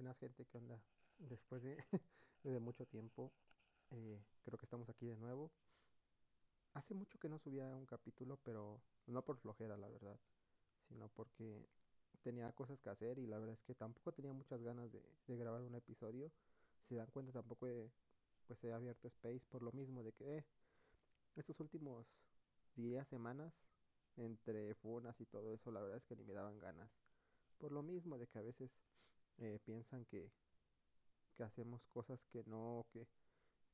Buenas gente, ¿qué onda? Después de, mucho tiempo, eh, creo que estamos aquí de nuevo. Hace mucho que no subía un capítulo, pero no por flojera, la verdad, sino porque tenía cosas que hacer y la verdad es que tampoco tenía muchas ganas de, grabar un episodio. Si dan cuenta, tampoco he, pues he abierto space por lo mismo de que eh, estos últimos días, semanas, entre funas y todo eso, la verdad es que ni me daban ganas. Por lo mismo de que a veces eh, piensan que, que hacemos cosas que no, que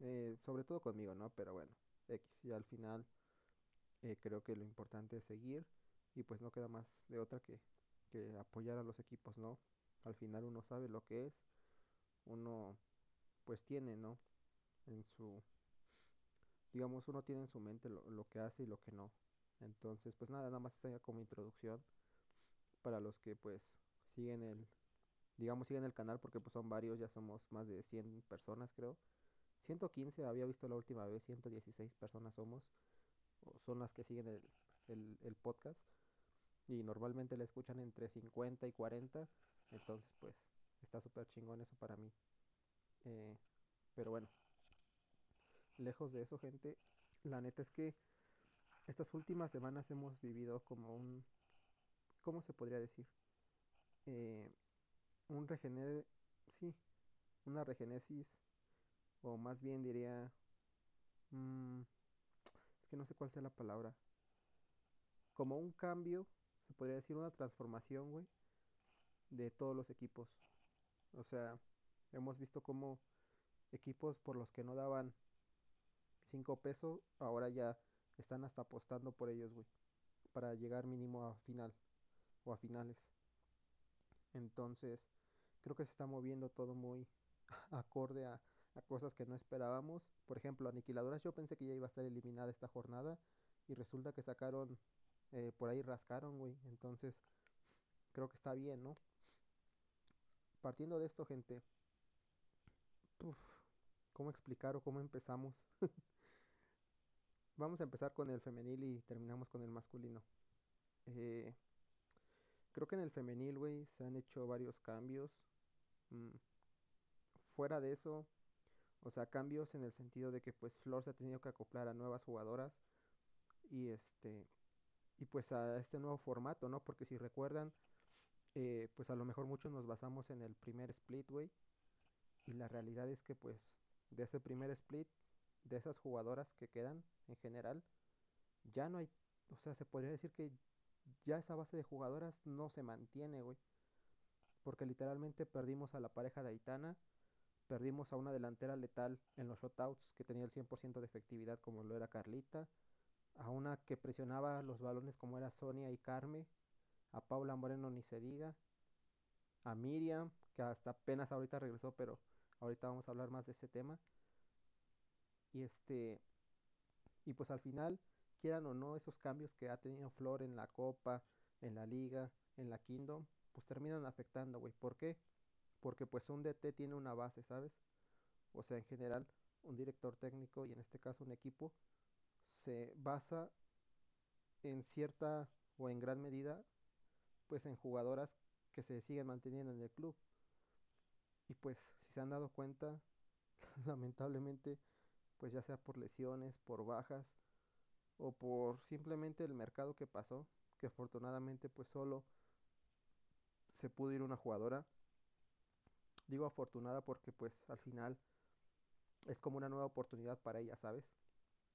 eh, sobre todo conmigo, ¿no? Pero bueno, X, y al final eh, creo que lo importante es seguir y pues no queda más de otra que, que apoyar a los equipos, ¿no? Al final uno sabe lo que es, uno pues tiene, ¿no? En su, digamos, uno tiene en su mente lo, lo que hace y lo que no. Entonces, pues nada, nada más esta como introducción para los que pues siguen el, digamos, siguen el canal porque pues son varios, ya somos más de 100 personas creo. 115 había visto la última vez, 116 personas somos, son las que siguen el, el, el podcast. Y normalmente le escuchan entre 50 y 40, entonces pues está súper chingón eso para mí. Eh, pero bueno, lejos de eso gente, la neta es que estas últimas semanas hemos vivido como un, ¿cómo se podría decir? Eh, un regener, sí, una regenesis, o más bien diría, mmm, es que no sé cuál sea la palabra, como un cambio, se podría decir una transformación, güey, de todos los equipos. O sea, hemos visto como equipos por los que no daban 5 pesos, ahora ya están hasta apostando por ellos, güey, para llegar mínimo a final o a finales. Entonces, creo que se está moviendo todo muy acorde a, cosas que no esperábamos. Por ejemplo, Aniquiladoras, yo pensé que ya iba a estar eliminada esta jornada y resulta que sacaron, eh, por ahí rascaron, güey. Entonces, creo que está bien, ¿no? Partiendo de esto, gente, ¿cómo explicar o cómo empezamos? Vamos a empezar con el femenil y terminamos con el masculino. Eh, creo que en el femenil, güey, se han hecho varios cambios. Mm, fuera de eso, o sea, cambios en el sentido de que pues Flor se ha tenido que acoplar a nuevas jugadoras y este y pues a este nuevo formato, ¿no? Porque si recuerdan, eh, pues a lo mejor muchos nos basamos en el primer split, güey. Y la realidad es que pues de ese primer split, de esas jugadoras que quedan en general, ya no hay, o sea, se podría decir que ya esa base de jugadoras no se mantiene, güey porque literalmente perdimos a la pareja de Aitana, perdimos a una delantera letal en los shotouts que tenía el 100% de efectividad como lo era Carlita, a una que presionaba los balones como era Sonia y Carme, a Paula Moreno ni se diga, a Miriam, que hasta apenas ahorita regresó, pero ahorita vamos a hablar más de ese tema. Y este y pues al final, quieran o no, esos cambios que ha tenido Flor en la Copa, en la Liga, en la Kingdom, pues terminan afectando, güey. ¿Por qué? Porque pues un DT tiene una base, ¿sabes? O sea, en general, un director técnico y en este caso un equipo se basa en cierta o en gran medida pues en jugadoras que se siguen manteniendo en el club. Y pues si se han dado cuenta, lamentablemente, pues ya sea por lesiones, por bajas o por simplemente el mercado que pasó, que afortunadamente pues solo se pudo ir una jugadora. Digo afortunada porque pues al final es como una nueva oportunidad para ella, ¿sabes?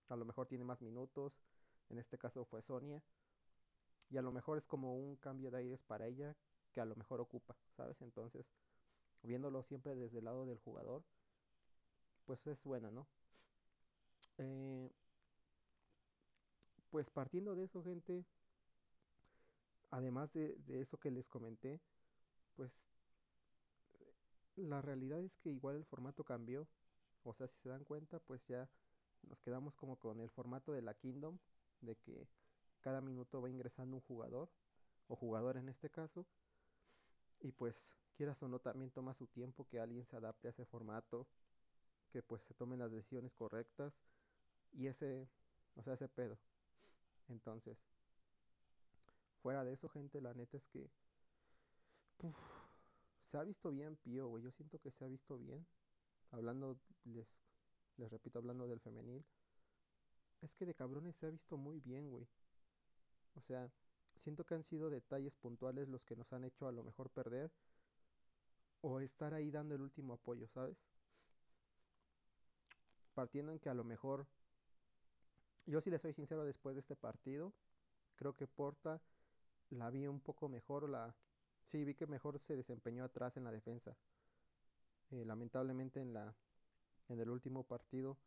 A lo mejor tiene más minutos, en este caso fue Sonia, y a lo mejor es como un cambio de aires para ella que a lo mejor ocupa, ¿sabes? Entonces, viéndolo siempre desde el lado del jugador, pues es buena, ¿no? Eh, pues partiendo de eso, gente, además de, eso que les comenté, pues la realidad es que igual el formato cambió. O sea, si se dan cuenta, pues ya nos quedamos como con el formato de la Kingdom, de que cada minuto va ingresando un jugador, o jugador en este caso, y pues quieras o no, también toma su tiempo que alguien se adapte a ese formato, que pues se tomen las decisiones correctas, y ese, o sea, ese pedo. Entonces, fuera de eso, gente, la neta es que se ha visto bien Pío, güey. Yo siento que se ha visto bien. Hablando, les, les repito, hablando del femenil. Es que de cabrones se ha visto muy bien, güey. O sea, siento que han sido detalles puntuales los que nos han hecho a lo mejor perder. O estar ahí dando el último apoyo, ¿sabes? Partiendo en que a lo mejor... Yo sí le soy sincero después de este partido. Creo que Porta la vi un poco mejor. La, sí, vi que mejor se desempeñó atrás en la defensa. Eh, lamentablemente en, la, en el último partido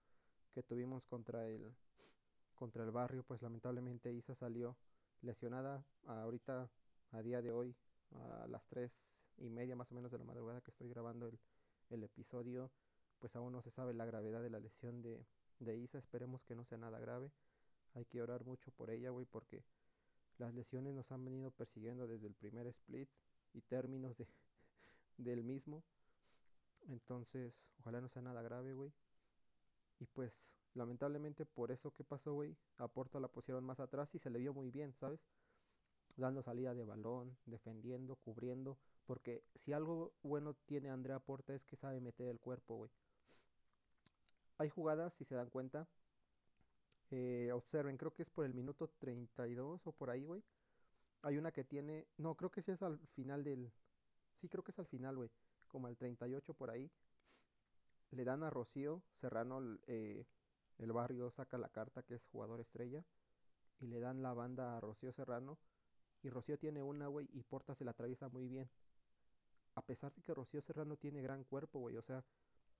que tuvimos contra el, contra el barrio, pues lamentablemente Isa salió lesionada ahorita, a día de hoy, a las tres y media más o menos de la madrugada que estoy grabando el, el episodio, pues aún no se sabe la gravedad de la lesión de, de Isa, esperemos que no sea nada grave, hay que orar mucho por ella, güey, porque las lesiones nos han venido persiguiendo desde el primer split y términos de, del mismo, entonces ojalá no sea nada grave, güey, y pues lamentablemente por eso que pasó, güey, a Porta la pusieron más atrás y se le vio muy bien, ¿sabes? Dando salida de balón, defendiendo, cubriendo. Porque si algo bueno tiene Andrea Porta es que sabe meter el cuerpo, güey. Hay jugadas, si se dan cuenta. Eh, observen, creo que es por el minuto 32 o por ahí, güey. Hay una que tiene... No, creo que sí es al final del... Sí, creo que es al final, güey. Como al 38 por ahí. Le dan a Rocío Serrano eh, el barrio saca la carta que es jugador estrella y le dan la banda a Rocío Serrano y Rocío tiene una, güey, y Porta se la atraviesa muy bien. A pesar de que Rocío Serrano tiene gran cuerpo, güey, o sea,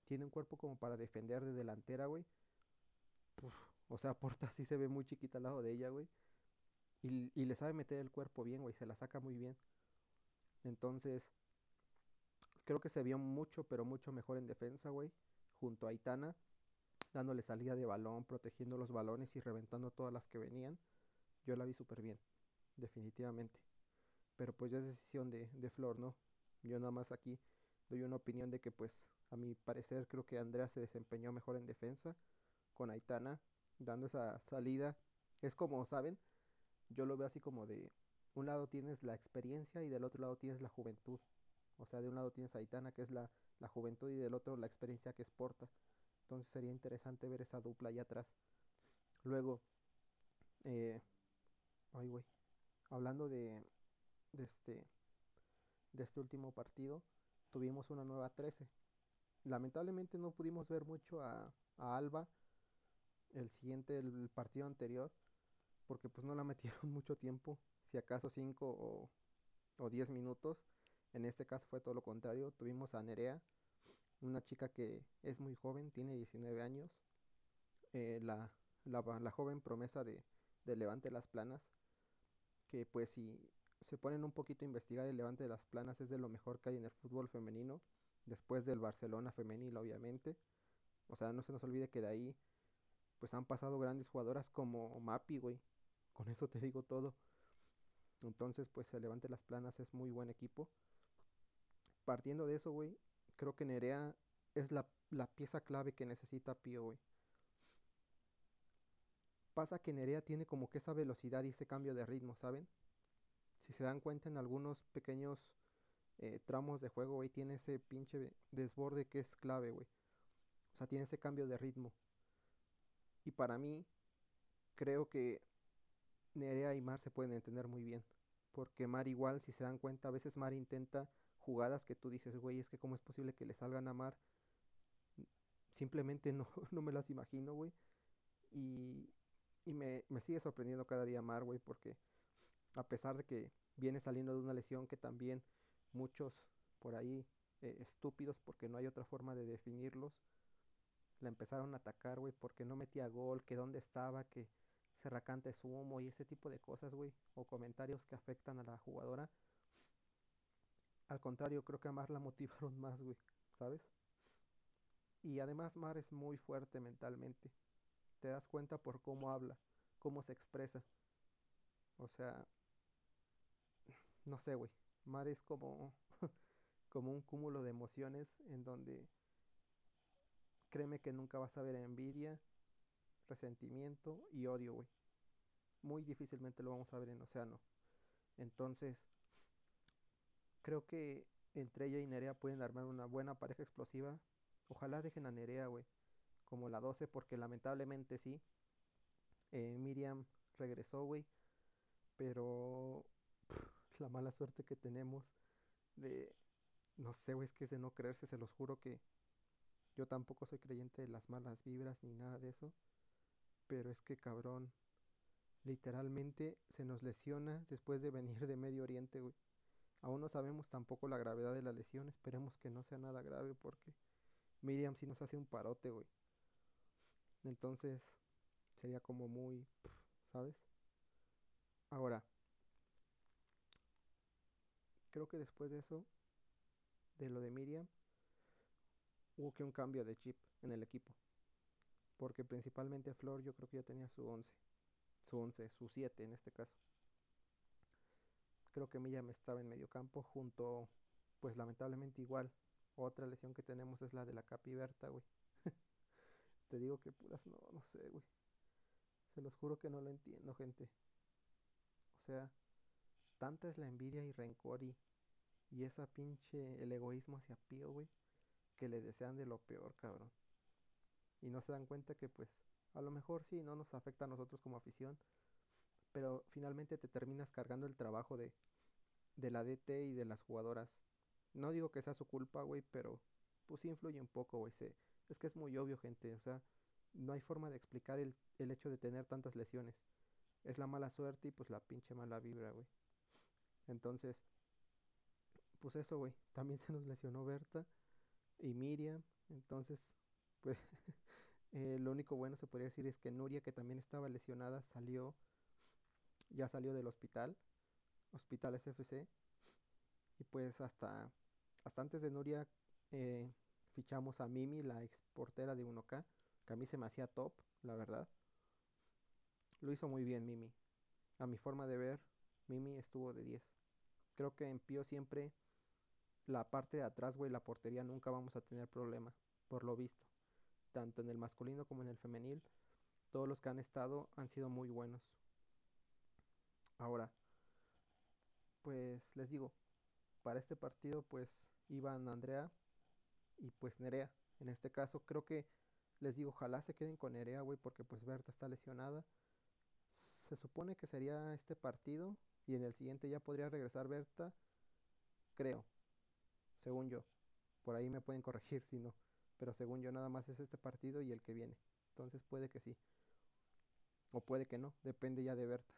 tiene un cuerpo como para defender de delantera, güey. O sea, Porta sí se ve muy chiquita al lado de ella, güey. Y, y le sabe meter el cuerpo bien, güey, se la saca muy bien. Entonces, creo que se vio mucho, pero mucho mejor en defensa, güey, junto a Aitana dándole salida de balón, protegiendo los balones y reventando todas las que venían. Yo la vi súper bien, definitivamente. Pero pues ya es decisión de, de Flor, ¿no? Yo nada más aquí doy una opinión de que pues a mi parecer creo que Andrea se desempeñó mejor en defensa con Aitana, dando esa salida. Es como, ¿saben? Yo lo veo así como de un lado tienes la experiencia y del otro lado tienes la juventud. O sea, de un lado tienes a Aitana, que es la, la juventud, y del otro la experiencia que es Porta. Entonces sería interesante ver esa dupla allá atrás. Luego, eh, ay, güey, hablando de, de, este, de este último partido, tuvimos una nueva 13. Lamentablemente no pudimos ver mucho a, a Alba el siguiente, el partido anterior, porque pues no la metieron mucho tiempo, si acaso 5 o 10 minutos. En este caso fue todo lo contrario, tuvimos a Nerea una chica que es muy joven, tiene 19 años, eh, la, la, joven promesa de, de, Levante las Planas, que pues si se ponen un poquito a investigar el Levante de las Planas es de lo mejor que hay en el fútbol femenino, después del Barcelona femenil obviamente, o sea, no se nos olvide que de ahí pues han pasado grandes jugadoras como Mapi, güey, con eso te digo todo. Entonces, pues el Levante las Planas es muy buen equipo. Partiendo de eso, güey, creo que Nerea es la, pieza clave que necesita Pío, güey. Pasa que Nerea tiene como que esa velocidad y ese cambio de ritmo, ¿saben? Si se dan cuenta en algunos pequeños eh, tramos de juego, güey, tiene ese pinche desborde que es clave, güey. O sea, tiene ese cambio de ritmo. Y para mí, creo que Nerea y Mar se pueden entender muy bien. Porque Mar igual, si se dan cuenta, a veces Mar intenta jugadas que tú dices, güey, es que cómo es posible que le salgan a Mar. Simplemente no, no me las imagino, güey. Y, y me, me, sigue sorprendiendo cada día Mar, güey, porque a pesar de que viene saliendo de una lesión que también muchos por ahí eh, estúpidos, porque no hay otra forma de definirlos, la empezaron a atacar, güey, porque no metía gol, que dónde estaba, que Serracante es humo y ese tipo de cosas, güey, o comentarios que afectan a la jugadora al contrario, creo que a Mar la motivaron más, güey, ¿sabes? Y además Mar es muy fuerte mentalmente. Te das cuenta por cómo habla, cómo se expresa. O sea, no sé, güey. Mar es como, como un cúmulo de emociones en donde créeme que nunca vas a ver envidia, resentimiento y odio, güey. Muy difícilmente lo vamos a ver en Océano. Entonces, creo que entre ella y Nerea pueden armar una buena pareja explosiva. Ojalá dejen a Nerea, güey, como la 12, porque lamentablemente sí. Eh, Miriam regresó, güey, pero la mala suerte que tenemos de, no sé, güey, es que es de no creerse, se los juro que yo tampoco soy creyente de las malas vibras ni nada de eso, pero es que cabrón, literalmente se nos lesiona después de venir de Medio Oriente, güey. Aún no sabemos tampoco la gravedad de la lesión, esperemos que no sea nada grave porque Miriam sí nos hace un parote, güey. Entonces, sería como muy, ¿sabes? Ahora, creo que después de eso, de lo de Miriam, hubo que un cambio de chip en el equipo. Porque principalmente Flor yo creo que ya tenía su 11. Su 11, su 7 en este caso. Creo que Miriam estaba en medio campo junto, pues lamentablemente igual. Otra lesión que tenemos es la de la Capi Berta, güey. Te digo que puras, no, no sé, güey. Se los juro que no lo entiendo, gente. O sea, tanta es la envidia y rencor y, y esa pinche, el egoísmo hacia Pío, güey, que le desean de lo peor, cabrón. Y no se dan cuenta que, pues, a lo mejor sí, no nos afecta a nosotros como afición, pero finalmente te terminas cargando el trabajo de, de la DT y de las jugadoras. No digo que sea su culpa, güey, pero pues influye un poco, güey. Es que es muy obvio, gente. O sea, no hay forma de explicar el, el hecho de tener tantas lesiones. Es la mala suerte y pues la pinche mala vibra, güey. Entonces, pues eso, güey. También se nos lesionó Berta y Miriam. Entonces, pues eh, lo único bueno se podría decir es que Nuria, que también estaba lesionada, salió, ya salió del hospital, Hospital SFC. Y pues hasta, hasta antes de Nuria eh, fichamos a Mimi, la ex portera de 1K que a mí se me hacía top, la verdad. Lo hizo muy bien Mimi. A mi forma de ver, Mimi estuvo de 10. Creo que en Pío siempre la parte de atrás, güey, la portería nunca vamos a tener problema, por lo visto. Tanto en el masculino como en el femenil, todos los que han estado han sido muy buenos. Ahora, pues les digo, para este partido pues iban Andrea y pues Nerea. En este caso creo que les digo, ojalá se queden con Nerea, güey, porque pues Berta está lesionada. Se supone que sería este partido y en el siguiente ya podría regresar Berta, creo, según yo. Por ahí me pueden corregir si no, pero según yo nada más es este partido y el que viene. Entonces puede que sí. O puede que no, depende ya de Berta.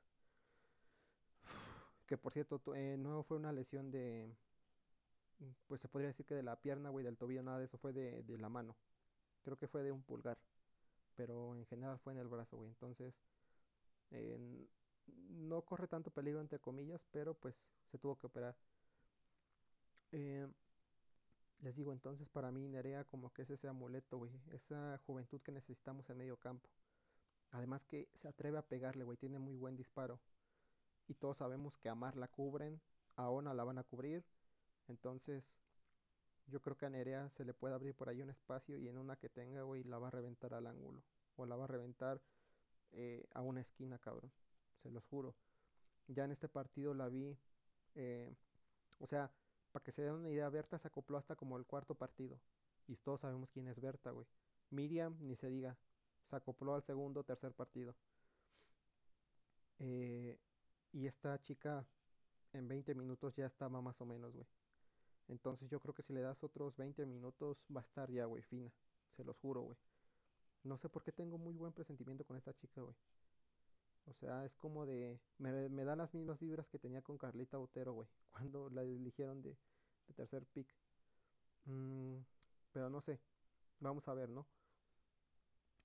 Que por cierto, eh, no fue una lesión de, pues se podría decir que de la pierna, güey, del tobillo, nada de eso, fue de, de la mano. Creo que fue de un pulgar. Pero en general fue en el brazo, güey. Entonces, no corre tanto peligro, entre comillas, pero pues se tuvo que operar. Eh, les digo, entonces para mí Nerea como que es ese amuleto, güey. Esa juventud que necesitamos en medio campo. Además que se atreve a pegarle, güey. Tiene muy buen disparo. Y todos sabemos que a Mar la cubren. A Ona la van a cubrir. Entonces, yo creo que a Nerea se le puede abrir por ahí un espacio y en una que tenga, güey, la va a reventar al ángulo. O la va a reventar eh, a una esquina, cabrón. Se los juro. Ya en este partido la vi. Eh, o sea, para que se den una idea, Berta se acopló hasta como el cuarto partido. Y todos sabemos quién es Berta, güey. Miriam, ni se diga. Se acopló al segundo, tercer partido. Eh, y esta chica en 20 minutos ya estaba más o menos, güey. Entonces yo creo que si le das otros 20 minutos va a estar ya, güey, fina. Se los juro, güey. No sé por qué tengo muy buen presentimiento con esta chica, güey. O sea, es como de... Me, me da las mismas vibras que tenía con Carlita Otero, güey. Cuando la eligieron de, tercer pick. Mm, pero no sé. Vamos a ver, ¿no?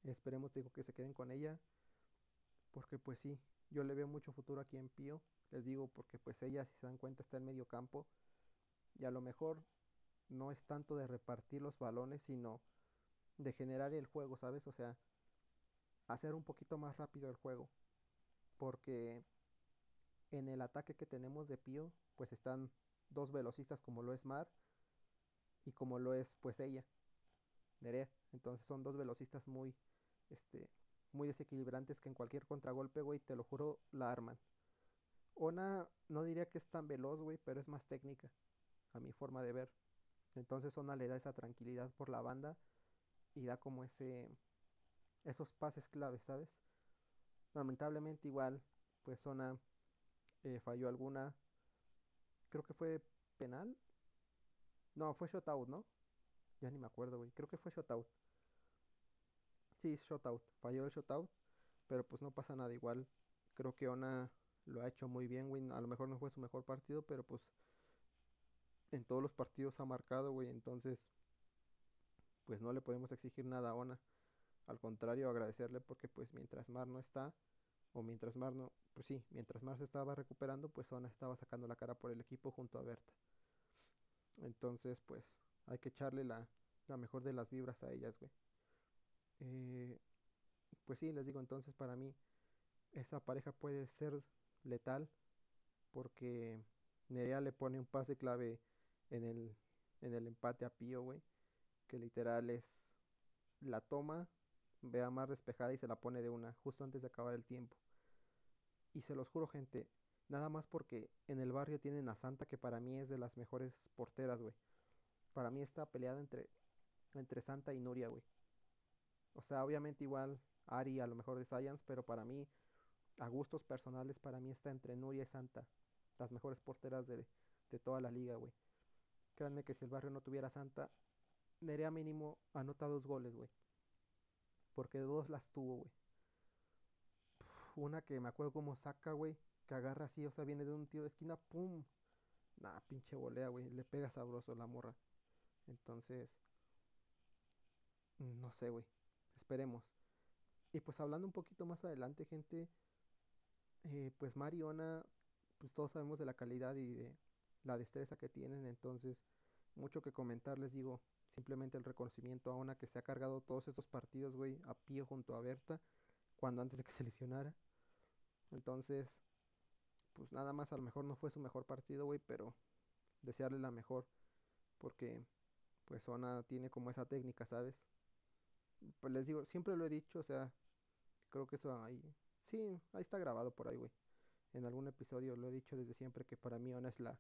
Esperemos, digo, que se queden con ella. Porque pues sí, yo le veo mucho futuro aquí en Pío. Les digo, porque pues ella, si se dan cuenta, está en medio campo. Y a lo mejor no es tanto de repartir los balones, sino de generar el juego, ¿sabes? O sea, hacer un poquito más rápido el juego. Porque en el ataque que tenemos de Pío, pues están dos velocistas como lo es Mar y como lo es pues ella, Nerea. Entonces son dos velocistas muy, este, muy desequilibrantes que en cualquier contragolpe, güey, te lo juro, la arman. Ona no diría que es tan veloz, güey, pero es más técnica. a mi forma de ver. Entonces Ona le da esa tranquilidad por la banda y da como ese esos pases claves, ¿sabes? Lamentablemente igual, pues Zona eh, falló alguna. Creo que fue penal. No, fue shutout, ¿no? Ya ni me acuerdo, güey. Creo que fue shutout. Sí, shutout. Falló el shutout. Pero pues no pasa nada igual. Creo que Ona lo ha hecho muy bien, güey. A lo mejor no fue su mejor partido, pero pues en todos los partidos ha marcado, güey. Entonces, pues no le podemos exigir nada a Ona. Al contrario, agradecerle porque pues mientras Mar no está, o mientras Mar no, pues sí, mientras Mar se estaba recuperando, pues Ona estaba sacando la cara por el equipo junto a Berta. Entonces, pues hay que echarle la, la mejor de las vibras a ellas, güey. Eh, pues sí, les digo, entonces para mí esa pareja puede ser letal porque Nerea le pone un pase clave en el, en el empate a Pío, güey, que literal es la toma, ve a Mar despejada y se la pone de una, justo antes de acabar el tiempo. Y se los juro, gente, nada más porque en el barrio tienen a Santa, que para mí es de las mejores porteras, güey. Para mí está peleada entre, entre Santa y Nuria, güey. O sea, obviamente igual Ari a lo mejor de Science, pero para mí, a gustos personales, para mí está entre Nuria y Santa. Las mejores porteras de, de toda la liga, güey. Créanme que si el barrio no tuviera Santa, Nerea mínimo anota dos goles, güey. Porque dos las tuvo, güey. Una que me acuerdo como saca, güey. Que agarra así, o sea, viene de un tiro de esquina, ¡pum! Nah, pinche volea, güey. Le pega sabroso la morra. Entonces, no sé, güey. Esperemos. Y pues hablando un poquito más adelante, gente, eh, pues Mariona, pues todos sabemos de la calidad y de la destreza que tienen, entonces mucho que comentar, les digo, simplemente el reconocimiento a una que se ha cargado todos estos partidos, güey, a pie junto a Berta, cuando antes de que se lesionara. Entonces, pues nada más, a lo mejor no fue su mejor partido, güey, pero desearle la mejor, porque pues Ona tiene como esa técnica, ¿sabes? Pues les digo, siempre lo he dicho, o sea, creo que eso ahí, sí, ahí está grabado por ahí, güey. En algún episodio lo he dicho desde siempre que para mí Ona es la,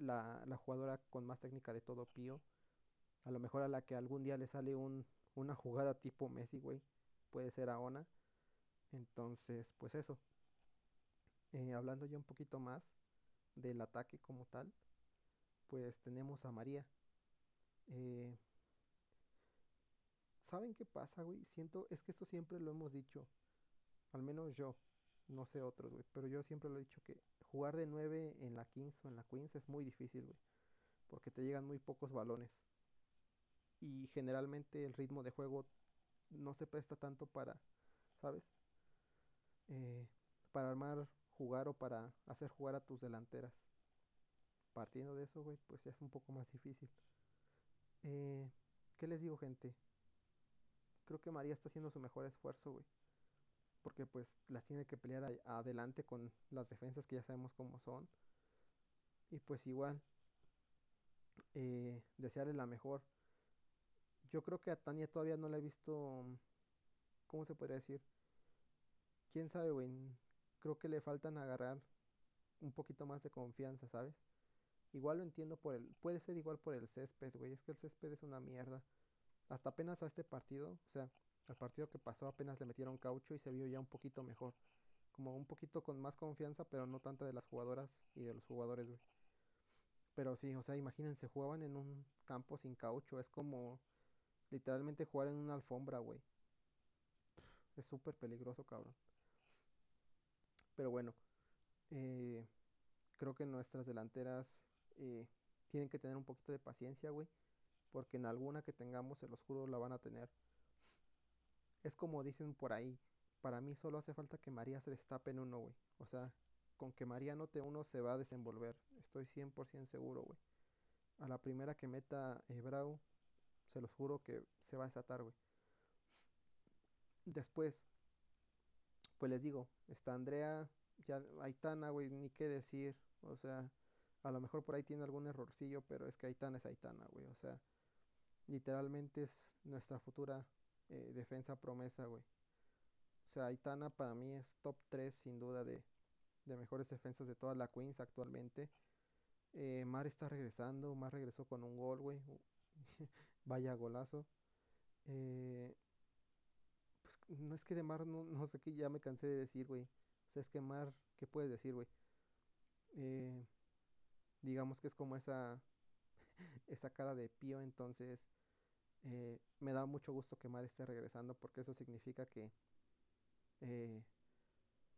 la, la jugadora con más técnica de todo Pío. A lo mejor a la que algún día le sale un, una jugada tipo Messi, güey. Puede ser a Ona. Entonces, pues eso. Eh, hablando ya un poquito más del ataque como tal, pues tenemos a María. Eh, ¿Saben qué pasa, güey? Siento, es que esto siempre lo hemos dicho. Al menos yo. No sé otros, güey. Pero yo siempre lo he dicho que jugar de 9 en la Kings o en la Queens es muy difícil, güey. Porque te llegan muy pocos balones. Y generalmente el ritmo de juego no se presta tanto para, ¿sabes? Eh, para armar, jugar o para hacer jugar a tus delanteras. Partiendo de eso, güey, pues ya es un poco más difícil. Eh, ¿Qué les digo, gente? Creo que María está haciendo su mejor esfuerzo, güey porque pues las tiene que pelear adelante con las defensas que ya sabemos cómo son. Y pues igual, eh, desearle la mejor. Yo creo que a Tania todavía no la he visto, ¿cómo se podría decir? Quién sabe, güey. Creo que le faltan agarrar un poquito más de confianza, ¿sabes? Igual lo entiendo por el, puede ser igual por el césped, güey. Es que el césped es una mierda. Hasta apenas a este partido, o sea, al partido que pasó apenas le metieron caucho y se vio ya un poquito mejor. Como un poquito con más confianza, pero no tanta de las jugadoras y de los jugadores, güey. Pero sí, o sea, imagínense, jugaban en un campo sin caucho. Es como literalmente jugar en una alfombra, güey. Es súper peligroso, cabrón. Pero bueno, eh, creo que nuestras delanteras eh, tienen que tener un poquito de paciencia, güey. Porque en alguna que tengamos, se los juro, la van a tener. Es como dicen por ahí, para mí solo hace falta que María se destape en uno, güey. O sea, con que María note uno se va a desenvolver. Estoy 100% seguro, güey. A la primera que meta Brau, se los juro que se va a desatar, güey. Después, pues les digo, está Andrea, ya Aitana, güey, ni qué decir. O sea, a lo mejor por ahí tiene algún errorcillo, pero es que Aitana es Aitana, güey. O sea, literalmente es nuestra futura eh, defensa promesa, güey. O sea, Aitana para mí es top 3 sin duda de, de mejores defensas de toda la Queens actualmente. Eh, Mar está regresando, Mar regresó con un gol, güey. Vaya golazo. Eh, pues no es que de Mar, no, no sé qué, ya me cansé de decir, güey. O sea, es que Mar, ¿qué puedes decir, güey? Eh, digamos que es como esa, esa cara de pío, entonces eh, me da mucho gusto que Mar esté regresando porque eso significa que, eh,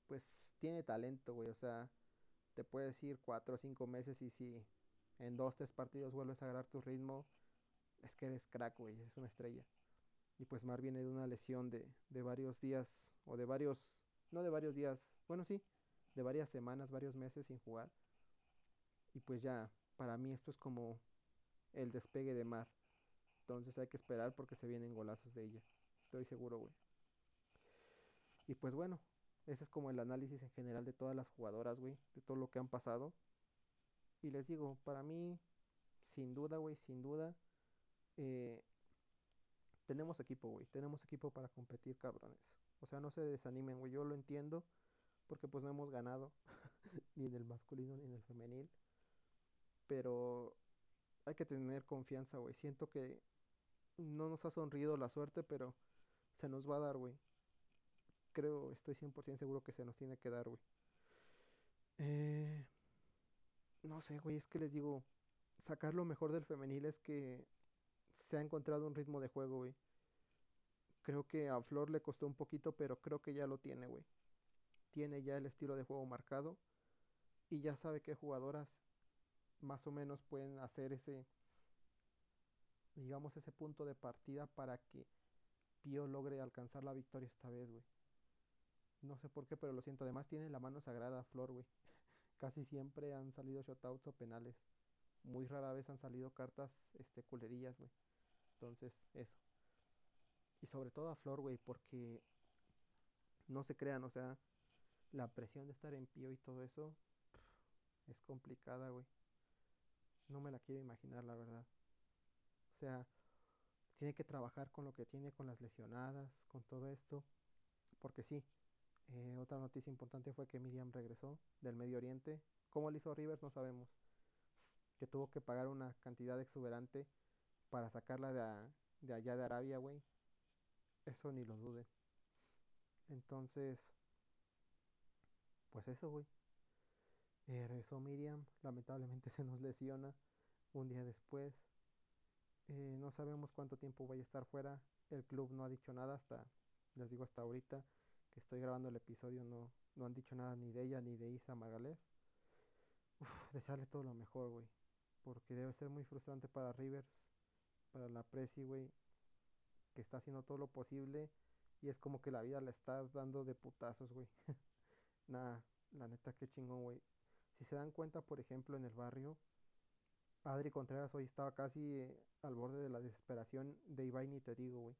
pues, tiene talento, güey. O sea, te puedes ir cuatro o cinco meses y si en dos, tres partidos vuelves a agarrar tu ritmo, es que eres crack, güey, es una estrella. Y pues Mar viene de una lesión de, de varios días, o de varios, no de varios días, bueno, sí, de varias semanas, varios meses sin jugar. Y pues ya, para mí esto es como el despegue de Mar. Entonces hay que esperar porque se vienen golazos de ella. Estoy seguro, güey. Y pues bueno, ese es como el análisis en general de todas las jugadoras, güey. De todo lo que han pasado. Y les digo, para mí, sin duda, güey, sin duda, eh, tenemos equipo, güey. Tenemos equipo para competir, cabrones. O sea, no se desanimen, güey. Yo lo entiendo porque pues no hemos ganado ni en el masculino ni en el femenil. Pero hay que tener confianza, güey. Siento que no nos ha sonrido la suerte, pero se nos va a dar, güey. Creo, estoy 100% seguro que se nos tiene que dar, güey. Eh, no sé, güey, es que les digo, sacar lo mejor del femenil es que se ha encontrado un ritmo de juego, güey. Creo que a Flor le costó un poquito, pero creo que ya lo tiene, güey. Tiene ya el estilo de juego marcado y ya sabe qué jugadoras más o menos pueden hacer ese, digamos, ese punto de partida para que Pío logre alcanzar la victoria esta vez, güey. No sé por qué, pero lo siento. Además tiene la mano sagrada Flor, güey. Casi siempre han salido shotouts o penales. Muy rara vez han salido cartas, este, culerillas, güey. Entonces, eso. Y sobre todo a Flor, güey, porque no se crean, o sea, la presión de estar en Pío y todo eso es complicada, güey. No me la quiero imaginar, la verdad. O sea, tiene que trabajar con lo que tiene, con las lesionadas, con todo esto. Porque sí, eh, otra noticia importante fue que Miriam regresó del Medio Oriente. ¿Cómo le hizo Rivers? No sabemos. Que tuvo que pagar una cantidad exuberante para sacarla de, de allá de Arabia, güey. Eso ni lo dude. Entonces, pues eso, güey. Eh, regresó Miriam, lamentablemente se nos lesiona un día después. Eh, no sabemos cuánto tiempo vaya a estar fuera. El club no ha dicho nada hasta, les digo hasta ahorita que estoy grabando el episodio, no, no han dicho nada ni de ella ni de Isa Margalef. Uf, todo lo mejor, güey. Porque debe ser muy frustrante para Rivers, para la Presi, güey, que está haciendo todo lo posible y es como que la vida le está dando de putazos, güey. Nada, la neta, qué chingón, güey. Si se dan cuenta, por ejemplo, en el barrio, Adri Contreras hoy estaba casi eh, al borde de la desesperación de Ibai, y te digo, güey.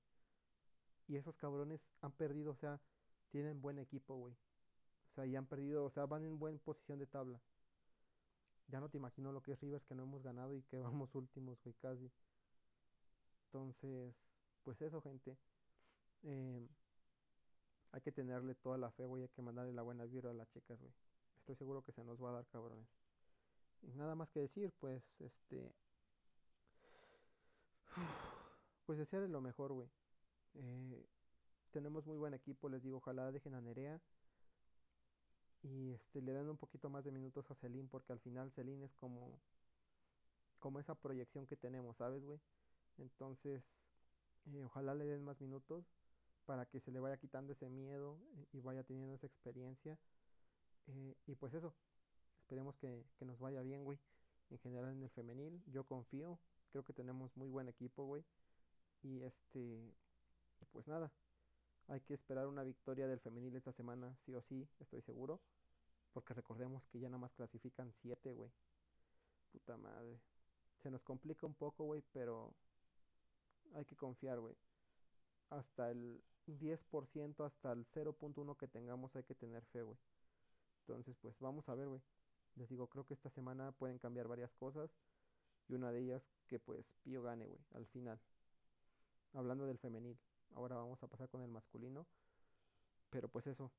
Y esos cabrones han perdido, o sea, tienen buen equipo, güey. O sea, y han perdido, o sea, van en buena posición de tabla. Ya no te imagino lo que es Rivers que no hemos ganado y que vamos últimos, güey, casi. Entonces, pues eso, gente. Eh, hay que tenerle toda la fe, güey. Hay que mandarle la buena vibra a las chicas, güey. Estoy seguro que se nos va a dar, cabrones. Y nada más que decir, pues, este. Pues desearle lo mejor, güey. Eh, tenemos muy buen equipo, les digo, ojalá dejen a Nerea. Y este, le den un poquito más de minutos a Celine, porque al final Celine es como. Como esa proyección que tenemos, ¿sabes, güey? Entonces, eh, ojalá le den más minutos para que se le vaya quitando ese miedo eh, y vaya teniendo esa experiencia. Eh, y pues eso, esperemos que, que, nos vaya bien, güey. En general en el femenil, yo confío, creo que tenemos muy buen equipo, güey. Y este, pues nada, hay que esperar una victoria del femenil esta semana, sí o sí, estoy seguro. Porque recordemos que ya nada más clasifican 7, güey. Puta madre. Se nos complica un poco, güey, pero hay que confiar, güey. Hasta el 10%, hasta el 0.1 que tengamos hay que tener fe, güey. Entonces, pues vamos a ver, güey. Les digo, creo que esta semana pueden cambiar varias cosas. Y una de ellas que pues Pío gane, güey, al final. Hablando del femenil. Ahora vamos a pasar con el masculino. Pero pues eso.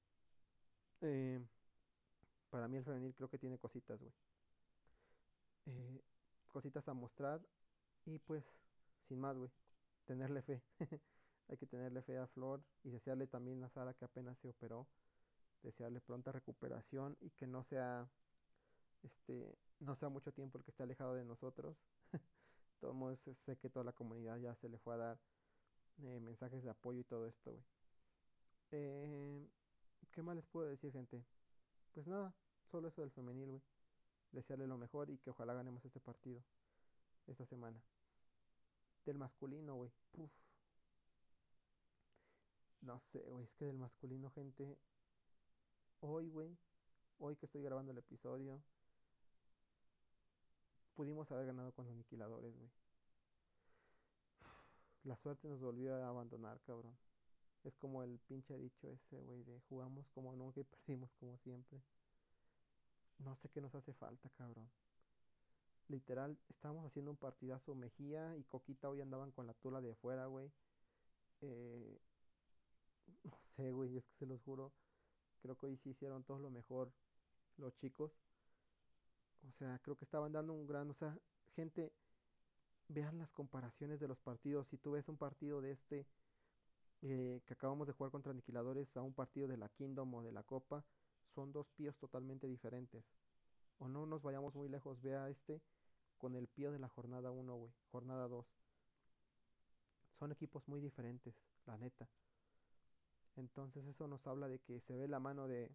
Eh, para mí el femenil creo que tiene cositas, güey. eh, cositas a mostrar y pues, sin más, güey, tenerle fe. Hay que tenerle fe a Flor y desearle también a Sara que apenas se operó, desearle pronta recuperación y que no sea, este, no sea mucho tiempo el que esté alejado de nosotros. Todos sé que toda la comunidad ya se le fue a dar eh, mensajes de apoyo y todo esto, güey. Eh, ¿Qué más les puedo decir, gente? Pues nada, solo eso del femenil, güey. Desearle lo mejor y que ojalá ganemos este partido esta semana. Del masculino, güey. No sé, güey. Es que del masculino, gente. Hoy, güey. Hoy que estoy grabando el episodio. Pudimos haber ganado con los aniquiladores, güey. La suerte nos volvió a abandonar, cabrón. Es como el pinche dicho ese, güey, de jugamos como nunca y perdimos como siempre. No sé qué nos hace falta, cabrón. Literal, estábamos haciendo un partidazo. Mejía y Coquita hoy andaban con la tula de afuera, güey. Eh, no sé, güey, es que se los juro. Creo que hoy sí hicieron todo lo mejor los chicos. O sea, creo que estaban dando un gran, o sea, gente, vean las comparaciones de los partidos. Si tú ves un partido de este eh, que acabamos de jugar contra Aniquiladores a un partido de la Kingdom o de la Copa, son dos píos totalmente diferentes. O no nos vayamos muy lejos, vea este con el pío de la jornada 1, güey, jornada 2. Son equipos muy diferentes, la neta. Entonces eso nos habla de que se ve la mano de,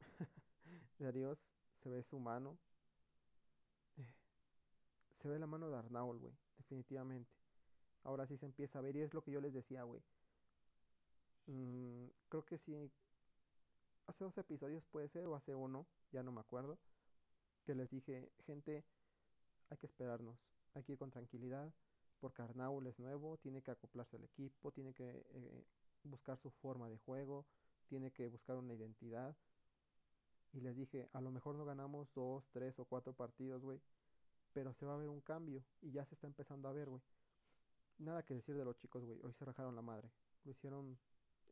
de Arios, se ve su mano. Se ve la mano de Arnaul, güey, definitivamente. Ahora sí se empieza a ver y es lo que yo les decía, güey. Mm, creo que sí. Hace dos episodios puede ser, o hace uno, ya no me acuerdo. Que les dije, gente, hay que esperarnos. Hay que ir con tranquilidad. Porque Arnaul es nuevo, tiene que acoplarse al equipo, tiene que eh, buscar su forma de juego, tiene que buscar una identidad. Y les dije, a lo mejor no ganamos dos, tres o cuatro partidos, güey. Pero se va a ver un cambio. Y ya se está empezando a ver, güey. Nada que decir de los chicos, güey. Hoy se rajaron la madre. Lo hicieron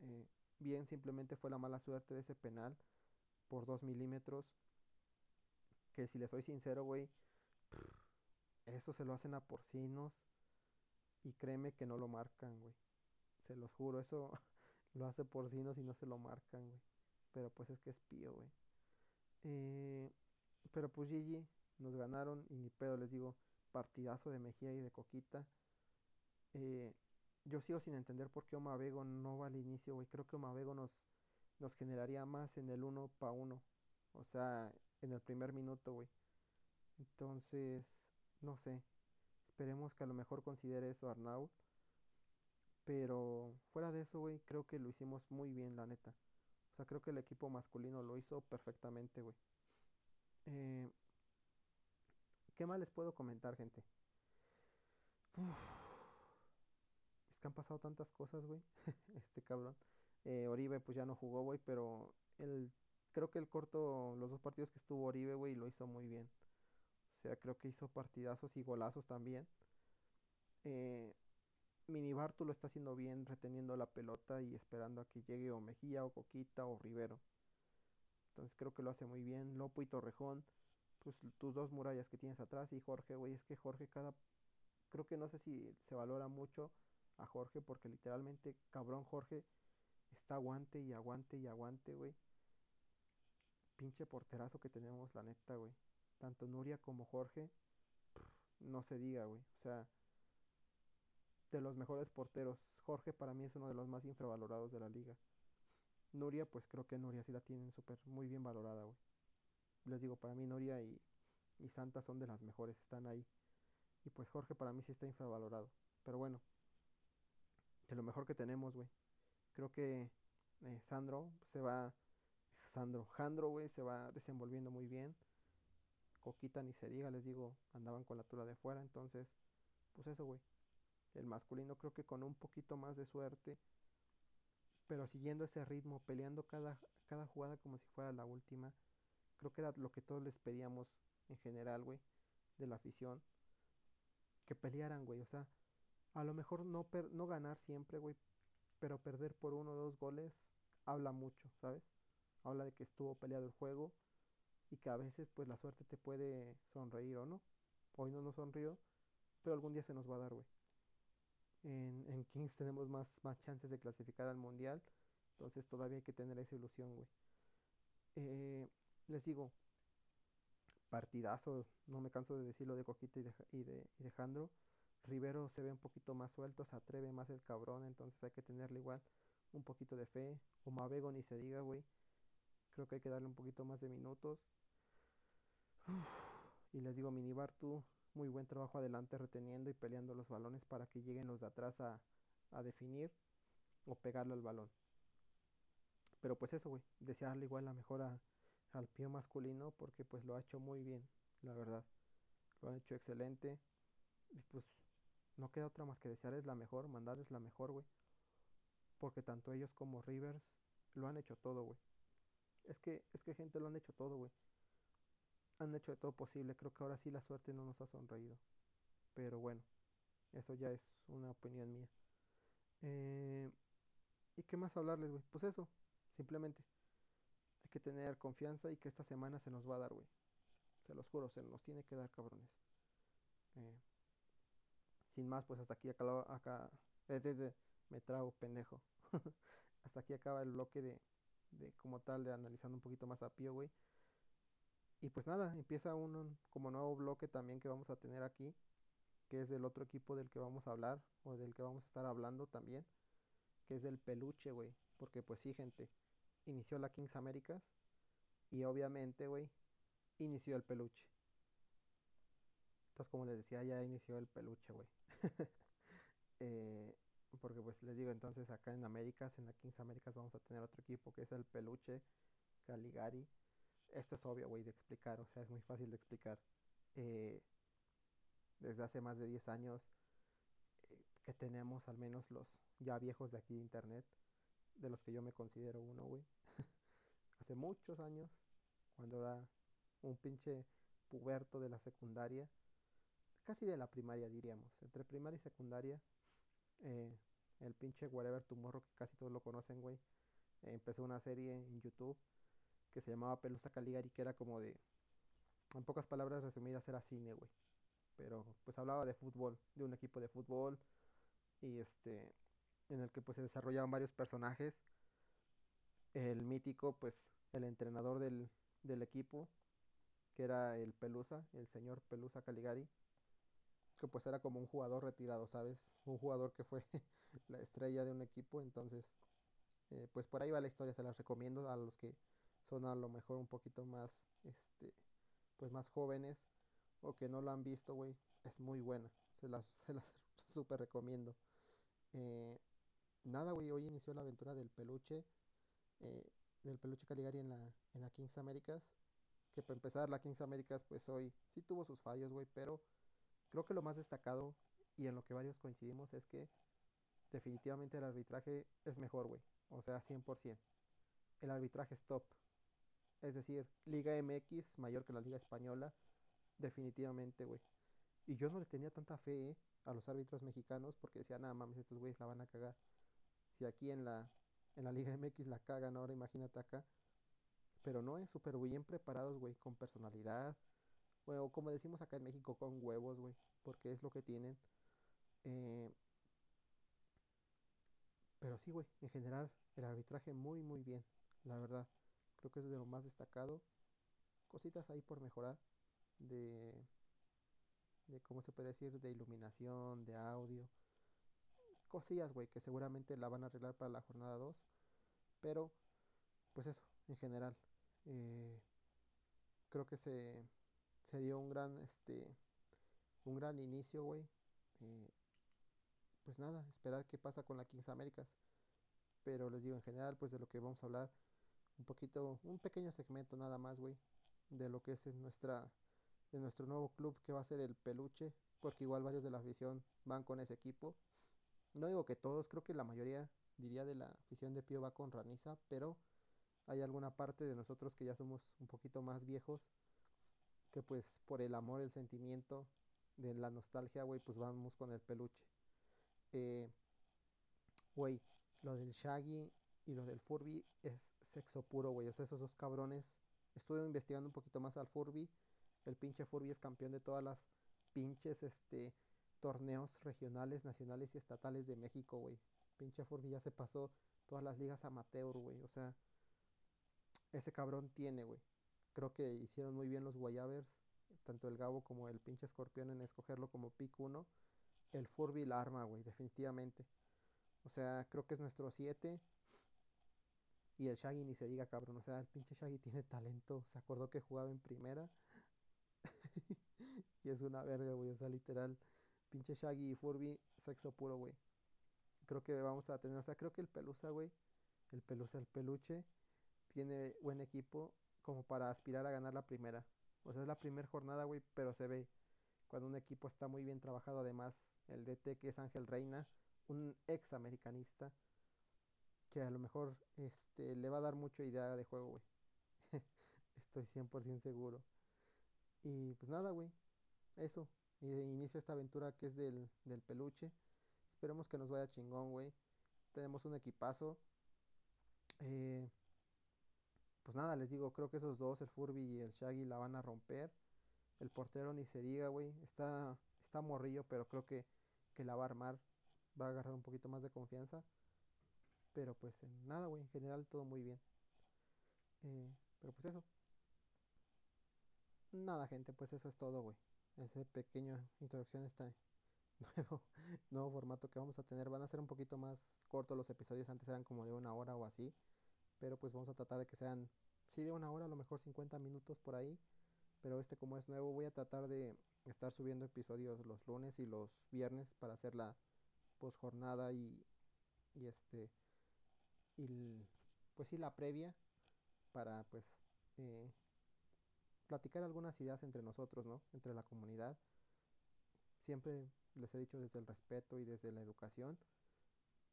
eh, bien, simplemente fue la mala suerte de ese penal por dos milímetros. Que si les soy sincero, güey, eso se lo hacen a porcinos. Y créeme que no lo marcan, güey. Se los juro, eso lo hace porcinos y no se lo marcan, güey. Pero pues es que es pío, güey. Eh, pero pues GG, nos ganaron y ni pedo, les digo, partidazo de Mejía y de Coquita. Eh, yo sigo sin entender por qué Omavego no va al inicio, güey. Creo que Omavego nos, nos generaría más en el uno pa' uno. O sea, en el primer minuto, güey. Entonces, no sé. Esperemos que a lo mejor considere eso Arnaud. Pero fuera de eso, güey, creo que lo hicimos muy bien, la neta. O sea, creo que el equipo masculino lo hizo perfectamente, güey. Eh, ¿Qué más les puedo comentar, gente? han pasado tantas cosas, güey. este cabrón. Eh, Oribe pues ya no jugó, güey, pero el, creo que el corto, los dos partidos que estuvo Oribe, güey, lo hizo muy bien. O sea, creo que hizo partidazos y golazos también. Eh, Minibartu lo está haciendo bien, reteniendo la pelota y esperando a que llegue o Mejía o Coquita o Rivero. Entonces creo que lo hace muy bien. Lopo y Torrejón, pues tus dos murallas que tienes atrás y Jorge, güey, es que Jorge cada... Creo que no sé si se valora mucho a Jorge porque literalmente, cabrón Jorge, está aguante y aguante y aguante, güey. Pinche porterazo que tenemos, la neta, güey. Tanto Nuria como Jorge, no se diga, güey. O sea, de los mejores porteros. Jorge para mí es uno de los más infravalorados de la liga. Nuria, pues creo que Nuria sí la tienen súper, muy bien valorada, güey. Les digo, para mí Nuria y, y Santa son de las mejores, están ahí. Y pues Jorge para mí sí está infravalorado. Pero bueno, de lo mejor que tenemos, güey. Creo que eh, Sandro se va. Sandro, Jandro, güey, se va desenvolviendo muy bien. Coquita ni se diga, les digo, andaban con la tula de fuera. Entonces, pues eso, güey. El masculino creo que con un poquito más de suerte. Pero siguiendo ese ritmo, peleando cada, cada jugada como si fuera la última. Creo que era lo que todos les pedíamos en general, güey. De la afición. Que pelearan, güey. O sea, a lo mejor no, no ganar siempre, güey, pero perder por uno o dos goles habla mucho, ¿sabes? Habla de que estuvo peleado el juego y que a veces pues la suerte te puede sonreír o no. Hoy no nos sonrió, pero algún día se nos va a dar, güey. En, en Kings tenemos más, más chances de clasificar al mundial, entonces todavía hay que tener esa ilusión, güey. Eh, les digo, partidazo, no me canso de decirlo de Coquito y de, y de, y de Jandro. Rivero se ve un poquito más suelto, se atreve más el cabrón, entonces hay que tenerle igual un poquito de fe. O Mavego ni se diga, güey. Creo que hay que darle un poquito más de minutos. Y les digo, Minibar, tú, muy buen trabajo adelante reteniendo y peleando los balones para que lleguen los de atrás a, a definir o pegarle al balón. Pero pues eso, güey, desearle igual la mejora al pío masculino porque pues lo ha hecho muy bien, la verdad. Lo ha hecho excelente. Y pues no queda otra más que desearles la mejor, mandarles la mejor, güey. Porque tanto ellos como Rivers lo han hecho todo, güey. Es que, es que gente lo han hecho todo, güey. Han hecho de todo posible. Creo que ahora sí la suerte no nos ha sonreído. Pero bueno, eso ya es una opinión mía. Eh, ¿Y qué más hablarles, güey? Pues eso, simplemente. Hay que tener confianza y que esta semana se nos va a dar, güey. Se los juro, se nos tiene que dar, cabrones. Eh, sin más, pues hasta aquí acá, acá desde me trago pendejo. hasta aquí acaba el bloque de, de como tal de analizando un poquito más a Pío, güey. Y pues nada, empieza un como nuevo bloque también que vamos a tener aquí, que es del otro equipo del que vamos a hablar o del que vamos a estar hablando también, que es del peluche, güey, porque pues sí, gente, inició la Kings Américas y obviamente, güey, inició el peluche. Entonces, como les decía, ya inició el peluche, güey. eh, porque pues les digo, entonces acá en Américas, en la Kings Américas vamos a tener otro equipo que es el peluche Caligari. Esto es obvio, güey, de explicar, o sea, es muy fácil de explicar. Eh, desde hace más de 10 años eh, que tenemos al menos los ya viejos de aquí de internet, de los que yo me considero uno, güey. hace muchos años, cuando era un pinche puberto de la secundaria, casi de la primaria diríamos, entre primaria y secundaria, eh, el pinche Whatever Tomorrow, que casi todos lo conocen, güey, empezó una serie en YouTube que se llamaba Pelusa Caligari, que era como de, en pocas palabras resumidas, era cine, güey. Pero pues hablaba de fútbol, de un equipo de fútbol, y este, en el que pues se desarrollaban varios personajes. El mítico, pues, el entrenador del, del equipo, que era el Pelusa, el señor Pelusa Caligari, que pues era como un jugador retirado, ¿sabes? Un jugador que fue la estrella de un equipo, entonces, eh, pues por ahí va la historia, se las recomiendo a los que son a lo mejor un poquito más, este, pues más jóvenes o que no lo han visto, güey, es muy buena, se las, se las súper recomiendo. Eh, nada, güey, hoy inició la aventura del peluche, eh, del peluche Caligari en la, en la Kings Américas, que para empezar la Kings Américas, pues hoy sí tuvo sus fallos, güey, pero creo que lo más destacado y en lo que varios coincidimos es que definitivamente el arbitraje es mejor, güey, o sea, 100%. El arbitraje es top. Es decir, Liga MX mayor que la Liga Española, definitivamente, güey. Y yo no le tenía tanta fe ¿eh? a los árbitros mexicanos porque decía, nada mames, estos güeyes la van a cagar. Si aquí en la, en la Liga MX la cagan, ahora imagínate acá. Pero no, es súper bien preparados, güey, con personalidad. Bueno, como decimos acá en México, con huevos, güey, porque es lo que tienen. Eh, pero sí, güey, en general, el arbitraje muy, muy bien, la verdad. Creo que es de lo más destacado. Cositas ahí por mejorar de, de ¿cómo se puede decir? De iluminación, de audio. Cosillas, güey, que seguramente la van a arreglar para la jornada 2. Pero, pues eso, en general. Eh, creo que se, se dio un gran, este, un gran inicio, güey. Eh, pues nada, esperar qué pasa con la Kings Américas. Pero les digo, en general, pues de lo que vamos a hablar, un poquito, un pequeño segmento nada más, güey, de lo que es nuestra, de nuestro nuevo club que va a ser el Peluche, porque igual varios de la afición van con ese equipo. No digo que todos, creo que la mayoría, diría de la afición de Pío va con Raniza, pero hay alguna parte de nosotros que ya somos un poquito más viejos, que pues por el amor, el sentimiento de la nostalgia, güey, pues vamos con el peluche. Eh, güey, lo del Shaggy y lo del Furby es sexo puro, güey. O sea, esos dos cabrones estuve investigando un poquito más al Furby. El pinche Furby es campeón de todas las pinches este, torneos regionales, nacionales y estatales de México, güey. Pinche Furby ya se pasó todas las ligas amateur, güey. O sea, ese cabrón tiene, güey. Creo que hicieron muy bien los Guayabers, tanto el Gabo como el pinche Escorpión en escogerlo como pick 1. El Furby la arma, güey, definitivamente. O sea, creo que es nuestro 7. Y el Shaggy ni se diga, cabrón. O sea, el pinche Shaggy tiene talento. Se acordó que jugaba en primera. y es una verga, güey. O sea, literal. Pinche Shaggy y Furby, sexo puro, güey. Creo que vamos a tener. O sea, creo que el Pelusa, güey. El Pelusa, el peluche. Tiene buen equipo como para aspirar a ganar la primera. O sea, es la primera jornada, güey. Pero se ve cuando un equipo está muy bien trabajado. Además, el DT que es Ángel Reina. Un ex americanista que a lo mejor este, le va a dar mucha idea de juego, güey. Estoy 100% seguro. Y pues nada, güey. Eso. Y inicio esta aventura que es del, del peluche. Esperemos que nos vaya chingón, güey. Tenemos un equipazo. Eh, pues nada, les digo, creo que esos dos, el Furby y el Shaggy, la van a romper. El portero ni se diga, güey. Está, está morrillo, pero creo que, que la va a armar. Va a agarrar un poquito más de confianza. Pero pues nada, güey, en general todo muy bien. Eh, pero pues eso. Nada, gente, pues eso es todo, güey. Ese pequeño introducción está nuevo, nuevo formato que vamos a tener. Van a ser un poquito más cortos los episodios, antes eran como de una hora o así. Pero pues vamos a tratar de que sean, sí, de una hora, a lo mejor 50 minutos por ahí. Pero este como es nuevo, voy a tratar de estar subiendo episodios los lunes y los viernes para hacer la posjornada y, y este y pues sí la previa para pues eh, platicar algunas ideas entre nosotros, ¿no? Entre la comunidad. Siempre les he dicho desde el respeto y desde la educación.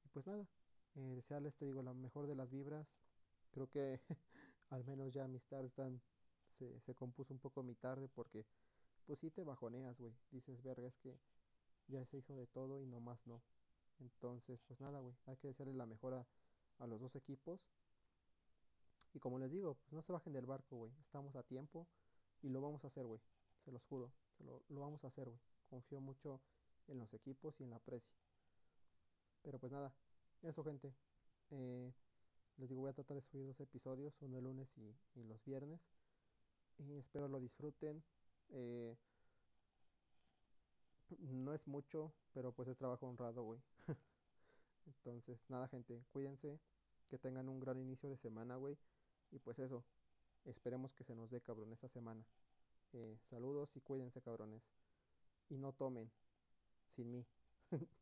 Y pues nada, eh, desearles, te digo, la mejor de las vibras. Creo que al menos ya mis tardes están, se, se compuso un poco mi tarde porque pues sí te bajoneas, güey. Dices, verga, es que ya se hizo de todo y no más no. Entonces, pues nada, güey, hay que desearles la mejor a, los dos equipos. Y como les digo, pues no se bajen del barco, güey. Estamos a tiempo y lo vamos a hacer, güey. Se los juro. lo, vamos a hacer, güey. Confío mucho en los equipos y en la presi. Pero pues nada, eso, gente. Eh, les digo, voy a tratar de subir dos episodios, uno el lunes y, los viernes. Y espero lo disfruten. Eh, no es mucho, pero pues es trabajo honrado, güey. Entonces, nada, gente, cuídense, que tengan un gran inicio de semana, güey. Y pues eso, esperemos que se nos dé, cabrón, esta semana. Eh, saludos y cuídense, cabrones. Y no tomen sin mí.